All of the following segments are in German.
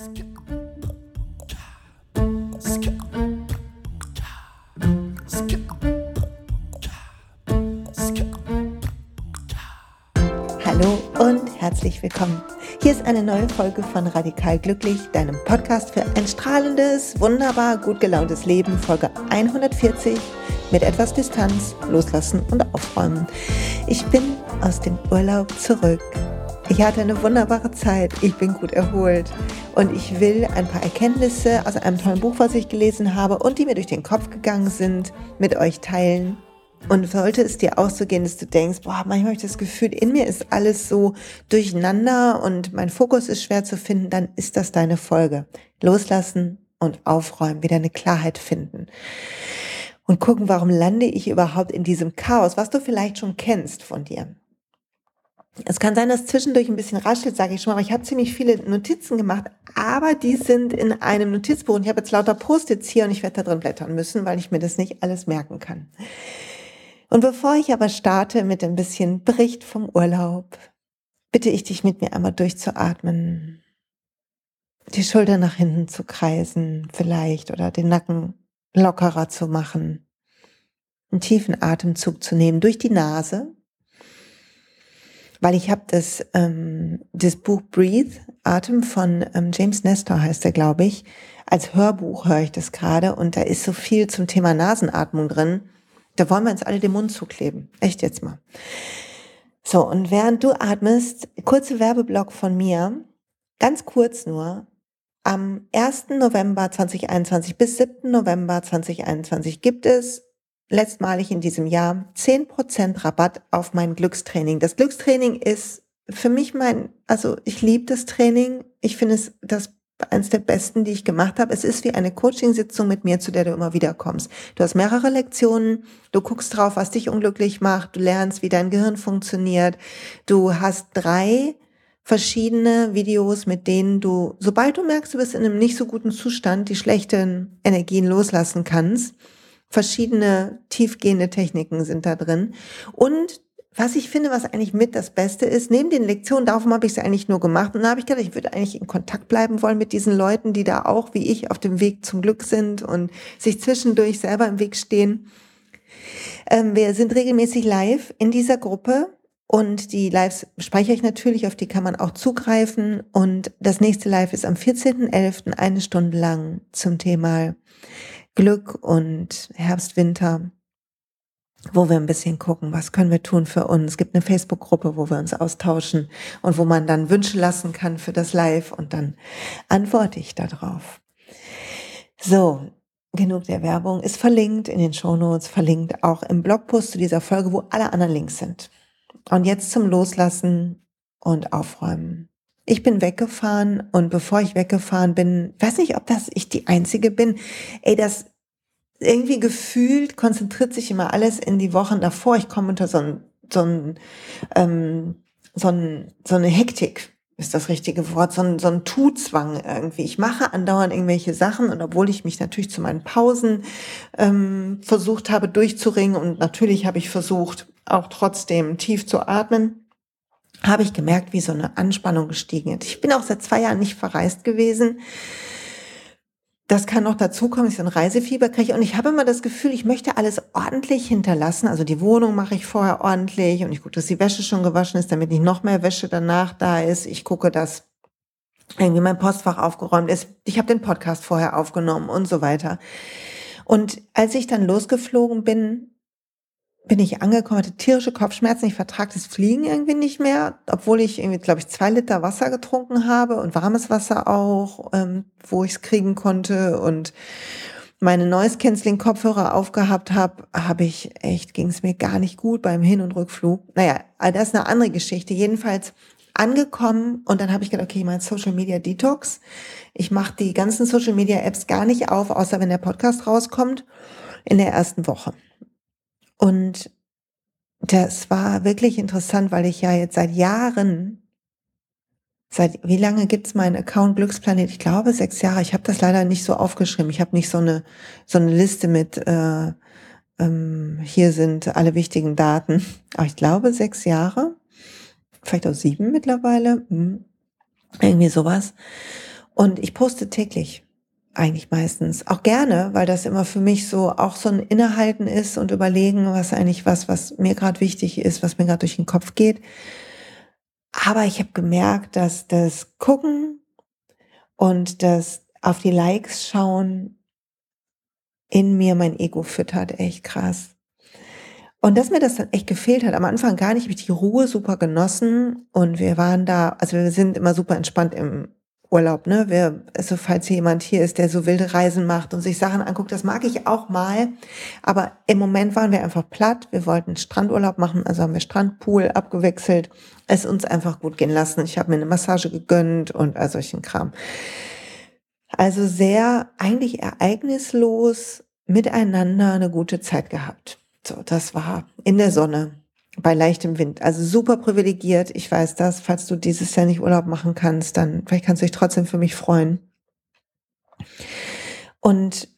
Hallo und herzlich willkommen. Hier ist eine neue Folge von Radikal Glücklich, deinem Podcast für ein strahlendes, wunderbar gut gelauntes Leben, Folge 140 mit etwas Distanz, loslassen und aufräumen. Ich bin aus dem Urlaub zurück. Ich hatte eine wunderbare Zeit, ich bin gut erholt und ich will ein paar Erkenntnisse aus einem tollen Buch, was ich gelesen habe und die mir durch den Kopf gegangen sind, mit euch teilen und sollte es dir auch so gehen, dass du denkst, boah, manchmal habe ich das Gefühl, in mir ist alles so durcheinander und mein Fokus ist schwer zu finden, dann ist das deine Folge. Loslassen und aufräumen, wieder eine Klarheit finden. Und gucken, warum lande ich überhaupt in diesem Chaos, was du vielleicht schon kennst von dir. Es kann sein, dass zwischendurch ein bisschen raschelt, sage ich schon mal, aber ich habe ziemlich viele Notizen gemacht, aber die sind in einem Notizbuch und ich habe jetzt lauter Post-its hier und ich werde da drin blättern müssen, weil ich mir das nicht alles merken kann. Und bevor ich aber starte mit ein bisschen Bericht vom Urlaub, bitte ich dich mit mir einmal durchzuatmen, die Schulter nach hinten zu kreisen vielleicht oder den Nacken lockerer zu machen, einen tiefen Atemzug zu nehmen durch die Nase, weil ich habe das, ähm, das Buch Breathe, Atem von ähm, James Nestor heißt er, glaube ich, als Hörbuch höre ich das gerade und da ist so viel zum Thema Nasenatmung drin da wollen wir uns alle den Mund zukleben. Echt jetzt mal. So, und während du atmest, kurze Werbeblock von mir, ganz kurz nur, am 1. November 2021 bis 7. November 2021 gibt es letztmalig in diesem Jahr 10% Rabatt auf mein Glückstraining. Das Glückstraining ist für mich mein, also ich liebe das Training. Ich finde es das eines der besten, die ich gemacht habe. Es ist wie eine Coachingsitzung mit mir, zu der du immer wieder kommst. Du hast mehrere Lektionen, du guckst drauf, was dich unglücklich macht, du lernst, wie dein Gehirn funktioniert. Du hast drei verschiedene Videos, mit denen du, sobald du merkst, du bist in einem nicht so guten Zustand, die schlechten Energien loslassen kannst. Verschiedene tiefgehende Techniken sind da drin. Und was ich finde, was eigentlich mit das Beste ist, neben den Lektionen, darum habe ich es eigentlich nur gemacht. Und da habe ich gedacht, ich würde eigentlich in Kontakt bleiben wollen mit diesen Leuten, die da auch wie ich auf dem Weg zum Glück sind und sich zwischendurch selber im Weg stehen. Ähm, wir sind regelmäßig live in dieser Gruppe und die Lives speichere ich natürlich, auf die kann man auch zugreifen. Und das nächste Live ist am 14.11. eine Stunde lang zum Thema Glück und Herbst, Winter wo wir ein bisschen gucken, was können wir tun für uns. Es gibt eine Facebook-Gruppe, wo wir uns austauschen und wo man dann Wünsche lassen kann für das Live und dann antworte ich darauf. So, genug der Werbung ist verlinkt in den Shownotes, verlinkt auch im Blogpost zu dieser Folge, wo alle anderen Links sind. Und jetzt zum Loslassen und Aufräumen. Ich bin weggefahren und bevor ich weggefahren bin, weiß nicht, ob das ich die einzige bin. Ey, das irgendwie gefühlt konzentriert sich immer alles in die Wochen davor. Ich komme unter so ein, so ein, ähm, so, ein, so eine Hektik ist das richtige Wort, so ein, so ein Tu-Zwang irgendwie. Ich mache andauernd irgendwelche Sachen und obwohl ich mich natürlich zu meinen Pausen ähm, versucht habe durchzuringen und natürlich habe ich versucht, auch trotzdem tief zu atmen, habe ich gemerkt, wie so eine Anspannung gestiegen ist. Ich bin auch seit zwei Jahren nicht verreist gewesen das kann noch dazukommen, ich ein Reisefieber kriege. Und ich habe immer das Gefühl, ich möchte alles ordentlich hinterlassen. Also die Wohnung mache ich vorher ordentlich und ich gucke, dass die Wäsche schon gewaschen ist, damit nicht noch mehr Wäsche danach da ist. Ich gucke, dass irgendwie mein Postfach aufgeräumt ist. Ich habe den Podcast vorher aufgenommen und so weiter. Und als ich dann losgeflogen bin, bin ich angekommen, hatte tierische Kopfschmerzen, ich vertrage das Fliegen irgendwie nicht mehr, obwohl ich irgendwie, glaube ich, zwei Liter Wasser getrunken habe und warmes Wasser auch, ähm, wo ich es kriegen konnte und meine Noise Canceling Kopfhörer aufgehabt habe, habe ich echt, ging es mir gar nicht gut beim Hin- und Rückflug. Naja, das ist eine andere Geschichte. Jedenfalls angekommen und dann habe ich gedacht, okay, mein Social Media Detox. Ich mache die ganzen Social Media Apps gar nicht auf, außer wenn der Podcast rauskommt in der ersten Woche. Und das war wirklich interessant, weil ich ja jetzt seit Jahren, seit wie lange gibt's meinen Account Glücksplanet? Ich glaube sechs Jahre. Ich habe das leider nicht so aufgeschrieben. Ich habe nicht so eine so eine Liste mit äh, ähm, hier sind alle wichtigen Daten. Aber ich glaube sechs Jahre, vielleicht auch sieben mittlerweile, hm. irgendwie sowas. Und ich poste täglich eigentlich meistens. Auch gerne, weil das immer für mich so auch so ein Innehalten ist und überlegen, was eigentlich was, was mir gerade wichtig ist, was mir gerade durch den Kopf geht. Aber ich habe gemerkt, dass das Gucken und das auf die Likes schauen in mir mein Ego füttert, echt krass. Und dass mir das dann echt gefehlt hat, am Anfang gar nicht, habe ich die Ruhe super genossen und wir waren da, also wir sind immer super entspannt im Urlaub, ne? Wer, also falls jemand hier ist, der so wilde Reisen macht und sich Sachen anguckt, das mag ich auch mal. Aber im Moment waren wir einfach platt. Wir wollten Strandurlaub machen, also haben wir Strandpool abgewechselt, es uns einfach gut gehen lassen. Ich habe mir eine Massage gegönnt und all solchen Kram. Also sehr eigentlich ereignislos miteinander eine gute Zeit gehabt. So, das war in der Sonne bei leichtem Wind. Also super privilegiert. Ich weiß das. Falls du dieses Jahr nicht Urlaub machen kannst, dann vielleicht kannst du dich trotzdem für mich freuen. Und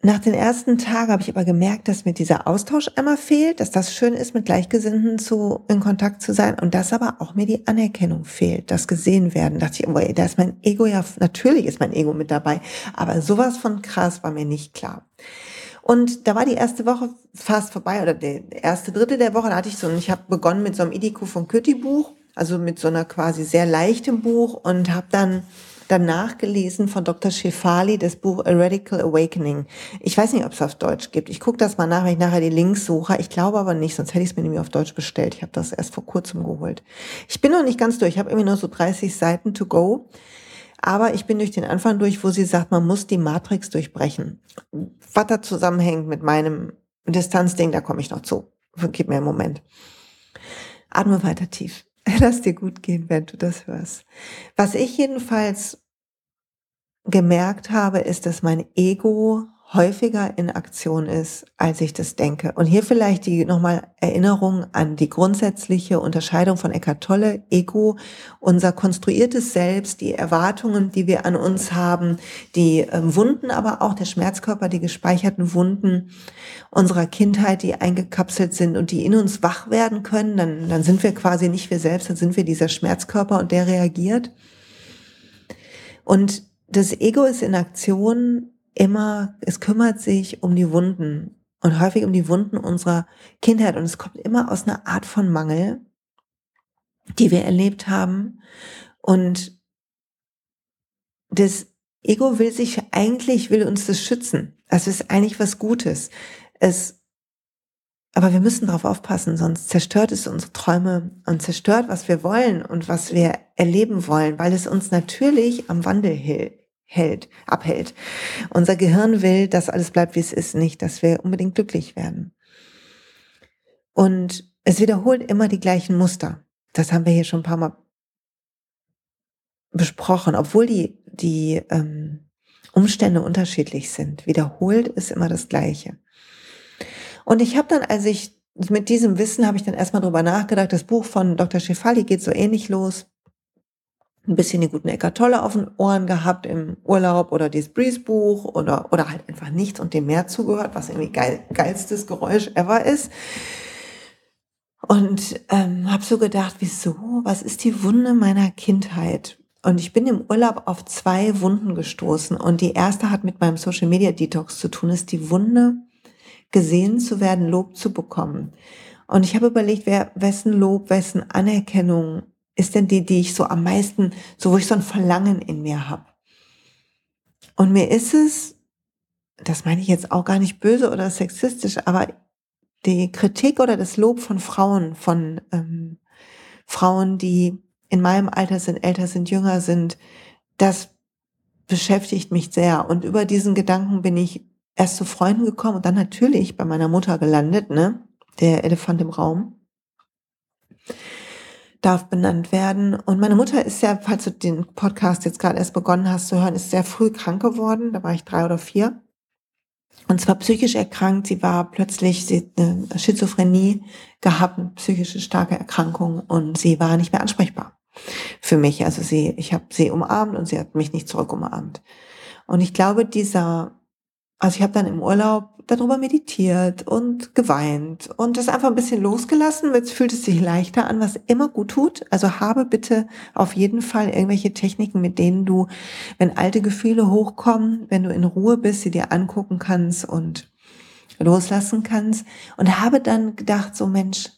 nach den ersten Tagen habe ich aber gemerkt, dass mir dieser Austausch einmal fehlt, dass das schön ist, mit Gleichgesinnten zu, in Kontakt zu sein und dass aber auch mir die Anerkennung fehlt, das gesehen werden. Da dachte ich, oh, da ist mein Ego ja, natürlich ist mein Ego mit dabei, aber sowas von krass war mir nicht klar. Und da war die erste Woche fast vorbei oder der erste Drittel der Woche, da hatte ich so, ich habe begonnen mit so einem Idiko von Kütti Buch, also mit so einer quasi sehr leichten Buch und habe dann danach gelesen von Dr. Shefali das Buch A Radical Awakening. Ich weiß nicht, ob es auf Deutsch gibt. Ich gucke das mal nach, wenn ich nachher die Links suche. Ich glaube aber nicht, sonst hätte ich es mir nämlich auf Deutsch bestellt. Ich habe das erst vor kurzem geholt. Ich bin noch nicht ganz durch. Ich habe irgendwie nur so 30 Seiten to go. Aber ich bin durch den Anfang durch, wo sie sagt, man muss die Matrix durchbrechen. Was da zusammenhängt mit meinem Distanzding, da komme ich noch zu. Gib mir einen Moment. Atme weiter tief. Lass dir gut gehen, wenn du das hörst. Was ich jedenfalls gemerkt habe, ist, dass mein Ego häufiger in Aktion ist, als ich das denke. Und hier vielleicht die nochmal Erinnerung an die grundsätzliche Unterscheidung von Eckart Tolle, Ego, unser konstruiertes Selbst, die Erwartungen, die wir an uns haben, die äh, Wunden, aber auch der Schmerzkörper, die gespeicherten Wunden unserer Kindheit, die eingekapselt sind und die in uns wach werden können, dann, dann sind wir quasi nicht wir selbst, dann sind wir dieser Schmerzkörper und der reagiert. Und das Ego ist in Aktion immer, es kümmert sich um die Wunden und häufig um die Wunden unserer Kindheit und es kommt immer aus einer Art von Mangel, die wir erlebt haben und das Ego will sich eigentlich, will uns das schützen. Also es ist eigentlich was Gutes. Es, aber wir müssen darauf aufpassen, sonst zerstört es unsere Träume und zerstört, was wir wollen und was wir erleben wollen, weil es uns natürlich am Wandel hält hält, abhält. Unser Gehirn will, dass alles bleibt, wie es ist, nicht, dass wir unbedingt glücklich werden. Und es wiederholt immer die gleichen Muster. Das haben wir hier schon ein paar Mal besprochen, obwohl die, die ähm, Umstände unterschiedlich sind. Wiederholt ist immer das Gleiche. Und ich habe dann, als ich mit diesem Wissen habe ich dann erstmal drüber nachgedacht, das Buch von Dr. Schifali geht so ähnlich los ein bisschen die guten Eckart Tolle auf den Ohren gehabt im Urlaub oder dieses Breeze Buch oder, oder halt einfach nichts und dem Meer zugehört, was irgendwie geil, geilstes Geräusch ever ist. Und ähm, habe so gedacht, wieso, was ist die Wunde meiner Kindheit? Und ich bin im Urlaub auf zwei Wunden gestoßen. Und die erste hat mit meinem Social Media Detox zu tun, ist die Wunde, gesehen zu werden, Lob zu bekommen. Und ich habe überlegt, wer, wessen Lob, wessen Anerkennung ist denn die, die ich so am meisten, so wo ich so ein Verlangen in mir habe. Und mir ist es, das meine ich jetzt auch gar nicht böse oder sexistisch, aber die Kritik oder das Lob von Frauen, von ähm, Frauen, die in meinem Alter sind, älter sind, jünger sind, das beschäftigt mich sehr. Und über diesen Gedanken bin ich erst zu Freunden gekommen und dann natürlich bei meiner Mutter gelandet, ne? Der Elefant im Raum darf benannt werden. Und meine Mutter ist ja, falls du den Podcast jetzt gerade erst begonnen hast zu hören, ist sehr früh krank geworden. Da war ich drei oder vier. Und zwar psychisch erkrankt. Sie war plötzlich, sie hat eine Schizophrenie gehabt, eine psychische starke Erkrankung und sie war nicht mehr ansprechbar für mich. Also sie, ich habe sie umarmt und sie hat mich nicht zurück umarmt. Und ich glaube, dieser, also ich habe dann im Urlaub darüber meditiert und geweint und das einfach ein bisschen losgelassen. Jetzt fühlt es sich leichter an, was immer gut tut. Also habe bitte auf jeden Fall irgendwelche Techniken, mit denen du, wenn alte Gefühle hochkommen, wenn du in Ruhe bist, sie dir angucken kannst und loslassen kannst. Und habe dann gedacht, so Mensch,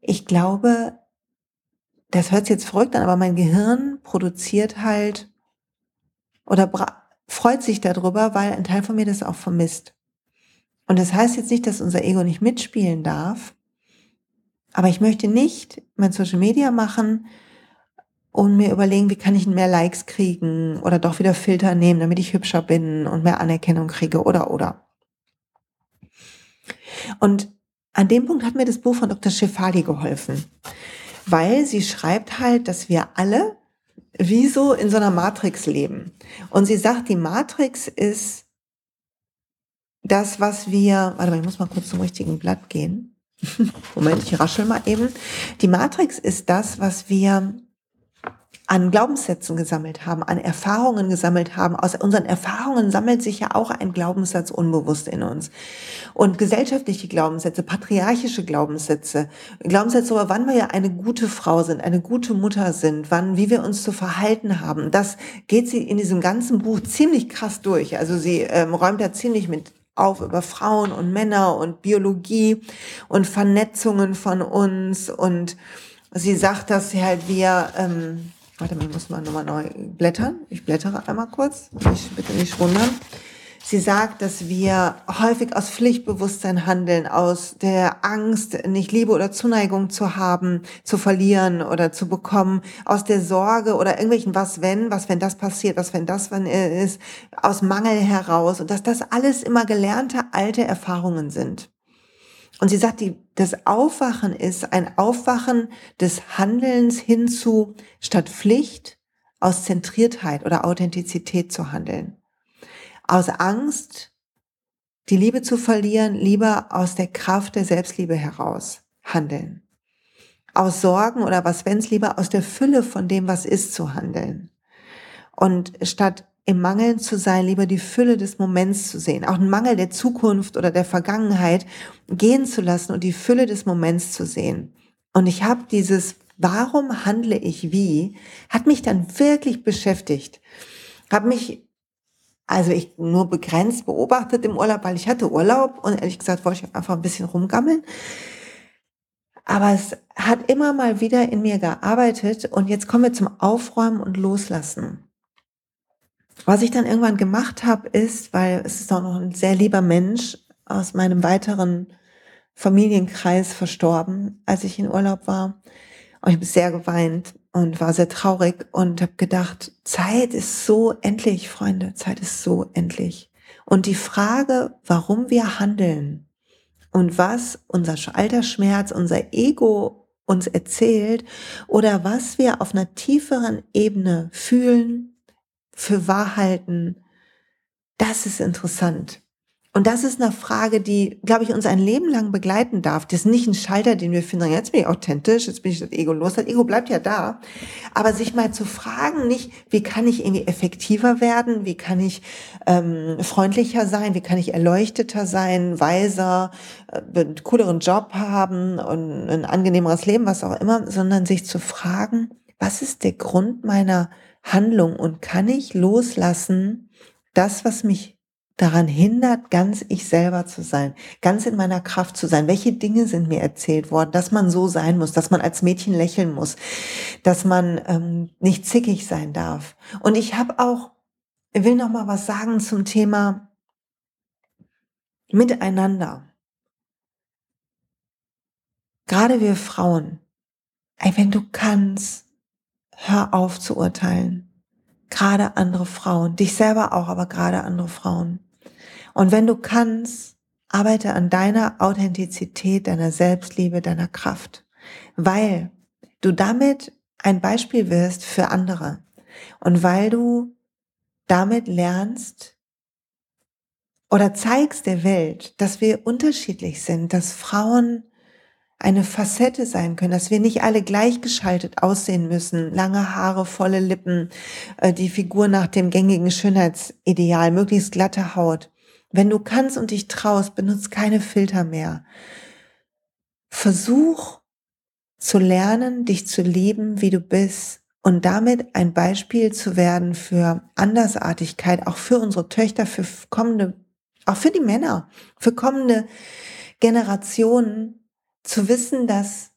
ich glaube, das hört sich jetzt verrückt an, aber mein Gehirn produziert halt oder freut sich darüber, weil ein Teil von mir das auch vermisst. Und das heißt jetzt nicht, dass unser Ego nicht mitspielen darf, aber ich möchte nicht mein Social Media machen und mir überlegen, wie kann ich mehr Likes kriegen oder doch wieder Filter nehmen, damit ich hübscher bin und mehr Anerkennung kriege oder oder. Und an dem Punkt hat mir das Buch von Dr. Schifali geholfen, weil sie schreibt halt, dass wir alle wie so in so einer Matrix leben. Und sie sagt, die Matrix ist das, was wir, warte mal, ich muss mal kurz zum richtigen Blatt gehen. Moment, ich raschel mal eben. Die Matrix ist das, was wir an Glaubenssätzen gesammelt haben, an Erfahrungen gesammelt haben. Aus unseren Erfahrungen sammelt sich ja auch ein Glaubenssatz unbewusst in uns. Und gesellschaftliche Glaubenssätze, patriarchische Glaubenssätze, Glaubenssätze über wann wir ja eine gute Frau sind, eine gute Mutter sind, wann, wie wir uns zu verhalten haben, das geht sie in diesem ganzen Buch ziemlich krass durch. Also sie ähm, räumt da ziemlich mit auf über Frauen und Männer und Biologie und Vernetzungen von uns und sie sagt, dass sie halt wir ähm, Warte mal, muss mal nochmal neu blättern. Ich blättere einmal kurz. Ich bitte nicht wundern. Sie sagt, dass wir häufig aus Pflichtbewusstsein handeln, aus der Angst, nicht Liebe oder Zuneigung zu haben, zu verlieren oder zu bekommen, aus der Sorge oder irgendwelchen was wenn, was wenn das passiert, was wenn das wenn ist, aus Mangel heraus und dass das alles immer gelernte alte Erfahrungen sind. Und sie sagt, die, das Aufwachen ist ein Aufwachen des Handelns hinzu, statt Pflicht, aus Zentriertheit oder Authentizität zu handeln. Aus Angst, die Liebe zu verlieren, lieber aus der Kraft der Selbstliebe heraus handeln. Aus Sorgen oder was wenn's lieber aus der Fülle von dem, was ist, zu handeln. Und statt im Mangel zu sein, lieber die Fülle des Moments zu sehen, auch einen Mangel der Zukunft oder der Vergangenheit gehen zu lassen und die Fülle des Moments zu sehen. Und ich habe dieses, warum handle ich wie, hat mich dann wirklich beschäftigt. Habe mich, also ich nur begrenzt beobachtet im Urlaub, weil ich hatte Urlaub und ehrlich gesagt wollte ich einfach ein bisschen rumgammeln. Aber es hat immer mal wieder in mir gearbeitet und jetzt kommen wir zum Aufräumen und Loslassen. Was ich dann irgendwann gemacht habe, ist, weil es ist auch noch ein sehr lieber Mensch aus meinem weiteren Familienkreis verstorben, als ich in Urlaub war. Und ich habe sehr geweint und war sehr traurig und habe gedacht, Zeit ist so endlich, Freunde, Zeit ist so endlich. Und die Frage, warum wir handeln und was unser alter Schmerz, unser Ego uns erzählt oder was wir auf einer tieferen Ebene fühlen, für wahr halten, das ist interessant. Und das ist eine Frage, die, glaube ich, uns ein Leben lang begleiten darf. Das ist nicht ein Schalter, den wir finden, jetzt bin ich authentisch, jetzt bin ich das Ego los. Das Ego bleibt ja da. Aber sich mal zu fragen, nicht, wie kann ich irgendwie effektiver werden, wie kann ich ähm, freundlicher sein, wie kann ich erleuchteter sein, weiser, äh, cooleren Job haben und ein angenehmeres Leben, was auch immer, sondern sich zu fragen, was ist der Grund meiner Handlung und kann ich loslassen, das, was mich daran hindert, ganz ich selber zu sein, ganz in meiner Kraft zu sein. Welche Dinge sind mir erzählt worden, dass man so sein muss, dass man als Mädchen lächeln muss, dass man ähm, nicht zickig sein darf. Und ich habe auch, will noch mal was sagen zum Thema Miteinander. Gerade wir Frauen, ey, wenn du kannst, hör auf zu urteilen. Gerade andere Frauen, dich selber auch, aber gerade andere Frauen. Und wenn du kannst, arbeite an deiner Authentizität, deiner Selbstliebe, deiner Kraft, weil du damit ein Beispiel wirst für andere und weil du damit lernst oder zeigst der Welt, dass wir unterschiedlich sind, dass Frauen eine Facette sein können, dass wir nicht alle gleichgeschaltet aussehen müssen. Lange Haare, volle Lippen, äh, die Figur nach dem gängigen Schönheitsideal, möglichst glatte Haut. Wenn du kannst und dich traust, benutzt keine Filter mehr. Versuch zu lernen, dich zu lieben, wie du bist und damit ein Beispiel zu werden für Andersartigkeit, auch für unsere Töchter, für kommende, auch für die Männer, für kommende Generationen, zu wissen, dass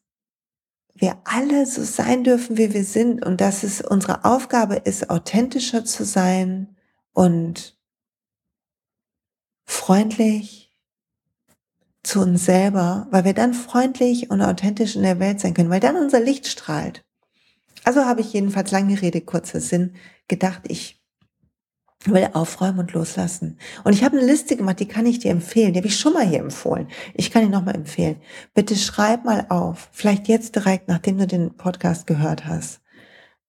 wir alle so sein dürfen, wie wir sind und dass es unsere Aufgabe ist, authentischer zu sein und freundlich zu uns selber, weil wir dann freundlich und authentisch in der Welt sein können, weil dann unser Licht strahlt. Also habe ich jedenfalls lange Rede, kurzer Sinn gedacht, ich will aufräumen und loslassen. Und ich habe eine Liste gemacht, die kann ich dir empfehlen. Die habe ich schon mal hier empfohlen. Ich kann die nochmal empfehlen. Bitte schreib mal auf, vielleicht jetzt direkt, nachdem du den Podcast gehört hast.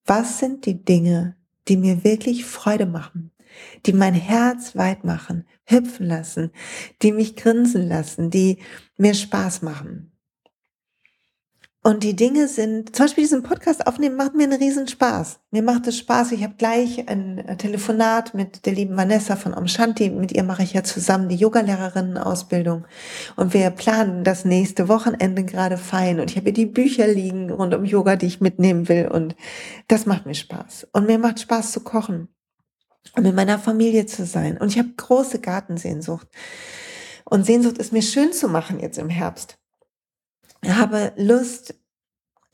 Was sind die Dinge, die mir wirklich Freude machen, die mein Herz weit machen, hüpfen lassen, die mich grinsen lassen, die mir Spaß machen? Und die Dinge sind, zum Beispiel diesen Podcast aufnehmen, macht mir einen riesen Spaß. Mir macht es Spaß. Ich habe gleich ein Telefonat mit der lieben Vanessa von Omshanti. Mit ihr mache ich ja zusammen die Yogalehrerinnen-Ausbildung. Und wir planen das nächste Wochenende gerade fein. Und ich habe die Bücher liegen rund um Yoga, die ich mitnehmen will. Und das macht mir Spaß. Und mir macht Spaß zu kochen. Und mit meiner Familie zu sein. Und ich habe große Gartensehnsucht. Und Sehnsucht ist mir schön zu machen jetzt im Herbst habe Lust,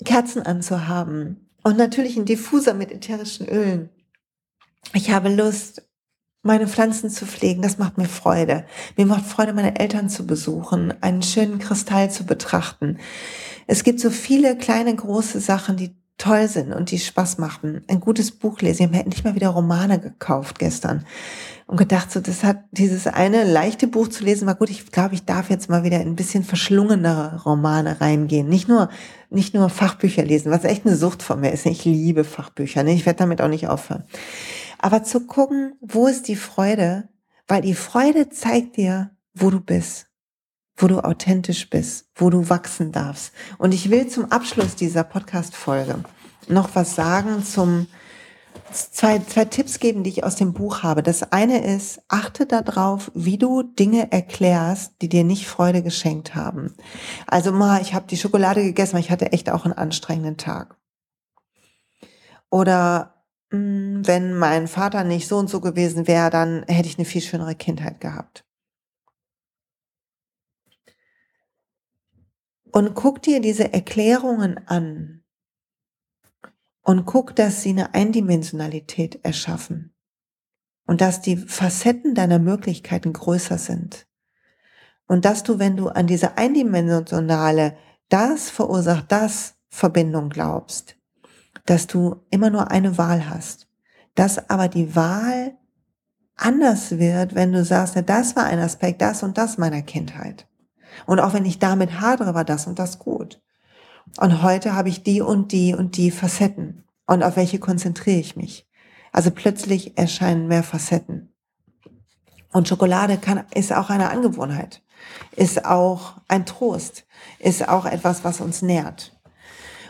Kerzen anzuhaben und natürlich ein Diffuser mit ätherischen Ölen. Ich habe Lust, meine Pflanzen zu pflegen, das macht mir Freude. Mir macht Freude, meine Eltern zu besuchen, einen schönen Kristall zu betrachten. Es gibt so viele kleine, große Sachen, die toll sind und die Spaß machen. Ein gutes Buch lesen. Ich habe endlich mal wieder Romane gekauft gestern und gedacht, so das hat dieses eine leichte Buch zu lesen war gut. Ich glaube, ich darf jetzt mal wieder in ein bisschen verschlungenere Romane reingehen. Nicht nur nicht nur Fachbücher lesen, was echt eine Sucht von mir ist. Ich liebe Fachbücher. Ne? Ich werde damit auch nicht aufhören. Aber zu gucken, wo ist die Freude? Weil die Freude zeigt dir, wo du bist wo du authentisch bist, wo du wachsen darfst. Und ich will zum Abschluss dieser Podcast-Folge noch was sagen zum zwei, zwei Tipps geben, die ich aus dem Buch habe. Das eine ist, achte darauf, wie du Dinge erklärst, die dir nicht Freude geschenkt haben. Also mal, ich habe die Schokolade gegessen, weil ich hatte echt auch einen anstrengenden Tag. Oder mh, hm, wenn mein Vater nicht so und so gewesen wäre, dann hätte ich eine viel schönere Kindheit gehabt. Und guck dir diese Erklärungen an und guck, dass sie eine Eindimensionalität erschaffen und dass die Facetten deiner Möglichkeiten größer sind. Und dass du, wenn du an diese eindimensionale, das verursacht das Verbindung glaubst, dass du immer nur eine Wahl hast. Dass aber die Wahl anders wird, wenn du sagst, das war ein Aspekt, das und das meiner Kindheit. Und auch wenn ich damit hadere, war das und das gut. Und heute habe ich die und die und die Facetten. Und auf welche konzentriere ich mich? Also plötzlich erscheinen mehr Facetten. Und Schokolade kann, ist auch eine Angewohnheit, ist auch ein Trost, ist auch etwas, was uns nährt.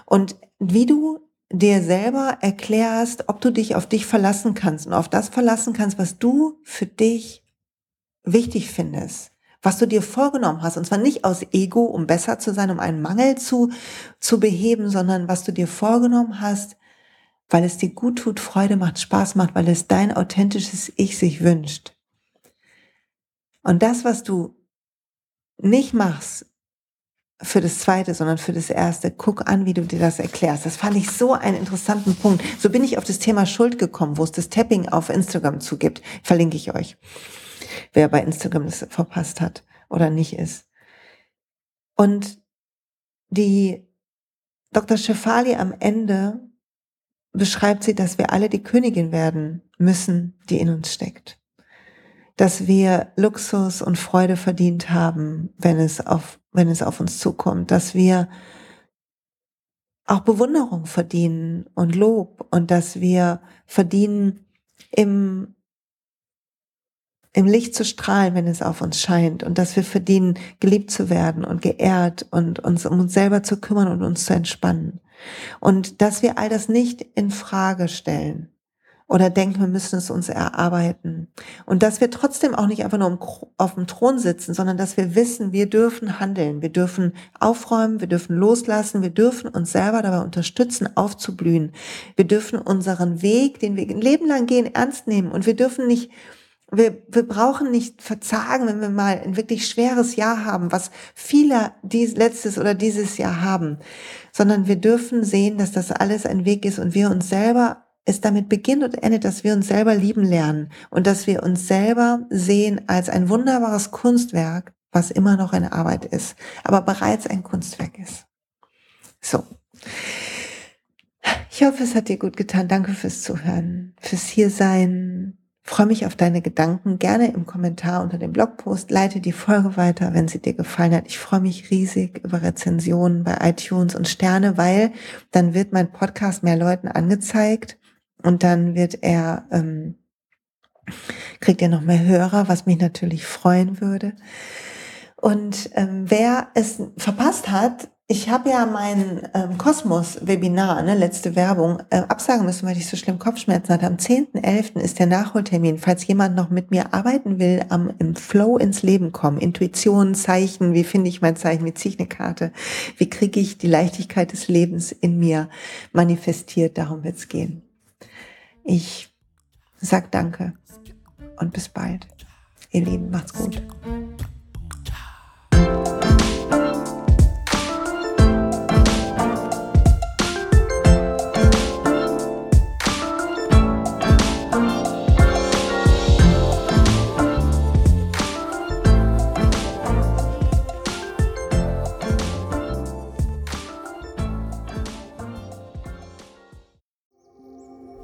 Und wie du dir selber erklärst, ob du dich auf dich verlassen kannst und auf das verlassen kannst, was du für dich wichtig findest, was du dir vorgenommen hast. Und zwar nicht aus Ego, um besser zu sein, um einen Mangel zu, zu beheben, sondern was du dir vorgenommen hast, weil es dir gut tut, Freude macht, Spaß macht, weil es dein authentisches Ich sich wünscht. Und das, was du nicht machst für das zweite, sondern für das erste, guck an, wie du dir das erklärst. Das fand ich so einen interessanten Punkt. So bin ich auf das Thema Schuld gekommen, wo es das Tapping auf Instagram zugibt. Verlinke ich euch wer bei Instagram das verpasst hat oder nicht ist. Und die Dr. Shefali am Ende beschreibt sie, dass wir alle die Königin werden müssen, die in uns steckt. Dass wir Luxus und Freude verdient haben, wenn es auf, wenn es auf uns zukommt, dass wir auch Bewunderung verdienen und Lob und dass wir verdienen, im im Licht zu strahlen, wenn es auf uns scheint und dass wir verdienen, geliebt zu werden und geehrt und uns um uns selber zu kümmern und uns zu entspannen. Und dass wir all das nicht in Frage stellen oder denken, wir müssen es uns erarbeiten. Und dass wir trotzdem auch nicht einfach nur auf dem Thron sitzen, sondern dass wir wissen, wir dürfen handeln, wir dürfen aufräumen, wir dürfen loslassen, wir dürfen uns selber dabei unterstützen, aufzublühen. Wir dürfen unseren Weg, den wir ein Leben lang gehen, ernst nehmen und wir dürfen nicht wir, wir brauchen nicht verzagen, wenn wir mal ein wirklich schweres Jahr haben, was viele dies, letztes oder dieses Jahr haben, sondern wir dürfen sehen, dass das alles ein Weg ist und wir uns selber es damit beginnt und endet, dass wir uns selber lieben lernen und dass wir uns selber sehen als ein wunderbares Kunstwerk, was immer noch eine Arbeit ist, aber bereits ein Kunstwerk ist. So. Ich hoffe, es hat dir gut getan. Danke fürs Zuhören, fürs Hiersein. Freue mich auf deine Gedanken. Gerne im Kommentar unter dem Blogpost. Leite die Folge weiter, wenn sie dir gefallen hat. Ich freue mich riesig über Rezensionen bei iTunes und Sterne, weil dann wird mein Podcast mehr Leuten angezeigt und dann wird er, ähm, kriegt er noch mehr Hörer, was mich natürlich freuen würde. Und ähm, wer es verpasst hat, ich habe ja mein ähm, Kosmos-Webinar, ne, letzte Werbung, äh, absagen müssen, weil ich so schlimm Kopfschmerzen hatte. Am 10.11. ist der Nachholtermin. Falls jemand noch mit mir arbeiten will, am im Flow ins Leben kommen, Intuition, Zeichen, wie finde ich mein Zeichen, wie ziehe ich eine Karte, wie kriege ich die Leichtigkeit des Lebens in mir manifestiert, darum wird es gehen. Ich sag danke und bis bald. Ihr Lieben, macht's gut.